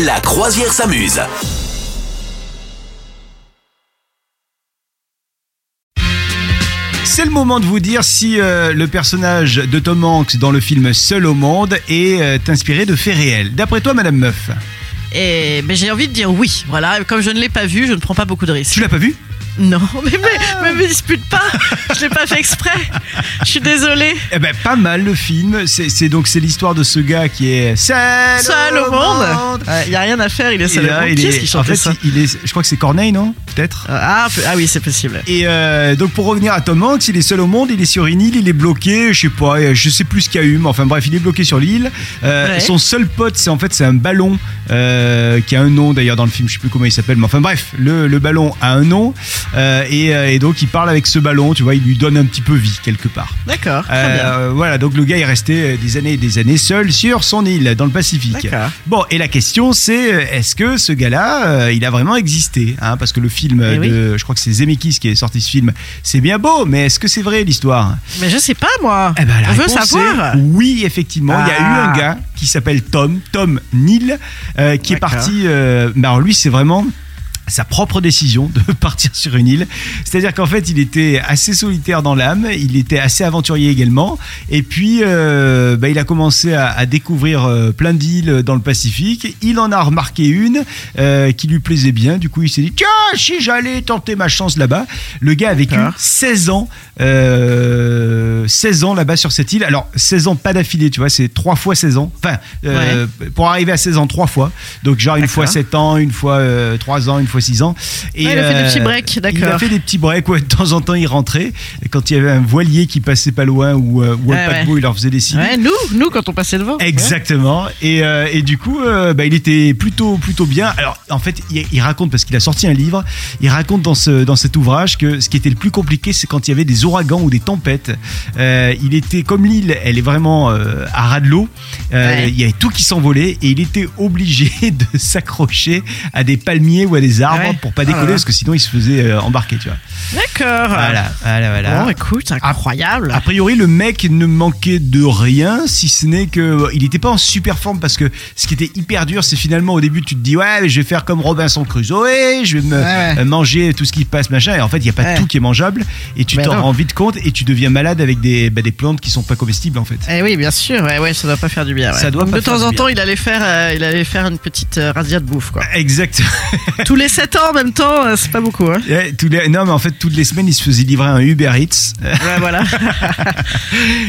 La croisière s'amuse. C'est le moment de vous dire si euh, le personnage de Tom Hanks dans le film Seul au monde est euh, inspiré de faits réels. D'après toi, Madame Meuf, Et ben, j'ai envie de dire oui. Voilà, comme je ne l'ai pas vu, je ne prends pas beaucoup de risques. tu l'as pas vu? Non, mais, mais me dispute pas. Je l'ai pas fait exprès. Je suis désolée. Eh ben, pas mal le film. C'est donc c'est l'histoire de ce gars qui est seul, Seul au monde. Il y a rien à faire. Il est seul au monde. Qui est- qui en fait, ça il est, je crois que c'est Corneille, non Peut-être? ah, peu- ah oui, c'est possible. Et euh, donc pour revenir à Tom Hanks, il est seul au monde, il est sur une île, il est bloqué, je sais pas, euh, je sais plus ce qu'il y a eu, mais enfin bref, il est bloqué sur l'île. Euh, Ouais. Son seul pote, c'est en fait c'est un ballon euh, qui a un nom d'ailleurs dans le film, je sais plus comment il s'appelle, mais enfin bref, le, le ballon a un nom euh, et, euh, et donc il parle avec ce ballon, tu vois, il lui donne un petit peu vie quelque part. D'accord. Euh, voilà, donc le gars est resté des années et des années seul sur son île dans le Pacifique. D'accord. Bon, et la question c'est est-ce que ce gars-là, il a vraiment existé hein, Parce que le film, Eh oui. de, je crois que c'est Zemeckis qui est sorti ce film, c'est bien beau, mais est-ce que c'est vrai l'histoire? Mais je sais pas moi. eh ben, la On veut savoir. oui, effectivement. Il y a eu Ah. un gars qui s'appelle Tom, Tom Neal, euh, qui est parti. euh, alors lui, c'est vraiment sa propre décision de partir sur une île. C'est-à-dire qu'en fait, il était assez solitaire dans l'âme, il était assez aventurier également, et puis euh, bah, il a commencé à, à découvrir euh, plein d'îles dans le Pacifique. Il en a remarqué une euh, qui lui plaisait bien, du coup il s'est dit, tiens, si j'allais tenter ma chance là-bas. Le gars a vécu D'accord. 16 ans, euh, 16 ans là-bas sur cette île. Alors 16 ans pas d'affilée, tu vois, c'est 3 fois 16 ans. Enfin, pour arriver à 16 ans, 3 fois. Donc genre une fois 7 ans, une fois euh, 3 ans, une fois 6 ans. Et, Ouais, il a fait des euh, petits breaks, Il a d'accord. fait des petits breaks, ouais, de temps en temps il rentrait. Et quand il y avait un voilier qui passait pas loin ou, euh, ou un Ouais, paquebot, ouais. il leur faisait des signes. Ouais, nous, nous quand on passait devant. Exactement. Et, euh, et du coup, euh, bah, il était plutôt plutôt bien. Alors, en fait, il, il raconte parce qu'il a sorti un livre. Il raconte dans ce dans cet ouvrage que ce qui était le plus compliqué, c'est quand il y avait des ouragans ou des tempêtes. Euh, il était comme l'île, elle est vraiment euh, à ras de l'eau. Euh, Ouais. Il y avait tout qui s'envolait et il était obligé de s'accrocher à des palmiers ou à des arbres Ouais. pour pas Ah décoller parce que sinon il se faisait embarquer. Tu vois. D'accord. Voilà, voilà, voilà. Bon, écoute, incroyable. A priori, le mec ne manquait de rien, si ce n'est que euh, il n'était pas en super forme parce que ce qui était hyper dur, c'est finalement au début tu te dis ouais, mais je vais faire comme Robinson Crusoe, je vais me Ouais, manger tout ce qui passe machin. Et en fait, il y a pas Ouais. tout qui est mangeable et tu t'en rends vite compte et tu deviens malade avec des, bah, des plantes qui sont pas comestibles en fait. Eh oui, bien sûr. Ouais, ouais, ça doit pas faire du bien. Ça doit Donc, pas de temps en temps, il allait faire, euh, il allait faire une petite euh, de bouffe, quoi. Exact. Tous les 7 ans en même temps, euh, c'est pas beaucoup, hein. Tous les... Non, mais en fait, toutes les semaines, il se faisait livrer un Uber Eats. Ouais, voilà.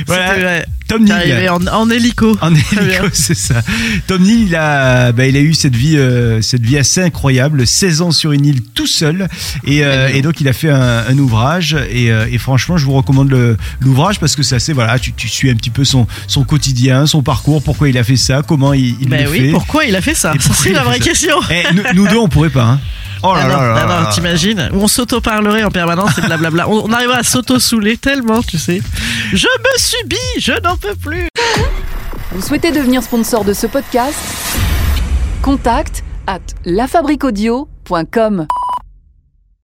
Voilà. Tom arrivé en, en hélico. En hélico, c'est ça. Tom Neal, il a, bah, il a eu cette vie, euh, cette vie assez incroyable, 16 ans sur une île tout seul, et, euh, et donc il a fait un, un ouvrage, et, euh, et franchement, je vous recommande l'ouvrage parce que c'est assez, voilà, tu, tu suis un petit peu son, son quotidien, son parcours, pourquoi il a fait ça, comment il, il le oui, fait. pourquoi il a fait ça? Ça, c'est la vraie ça question. Eh, nous, nous deux, on pourrait pas. Hein. Oh là Ah non, là là ah là non, là. t'imagines? On s'auto-parlerait en permanence et blablabla. On, on arriverait à s'auto-souler tellement, tu sais. Je me subis, je n'en peux plus. Vous souhaitez devenir sponsor de ce podcast? Contact à lafabriquaudio.com.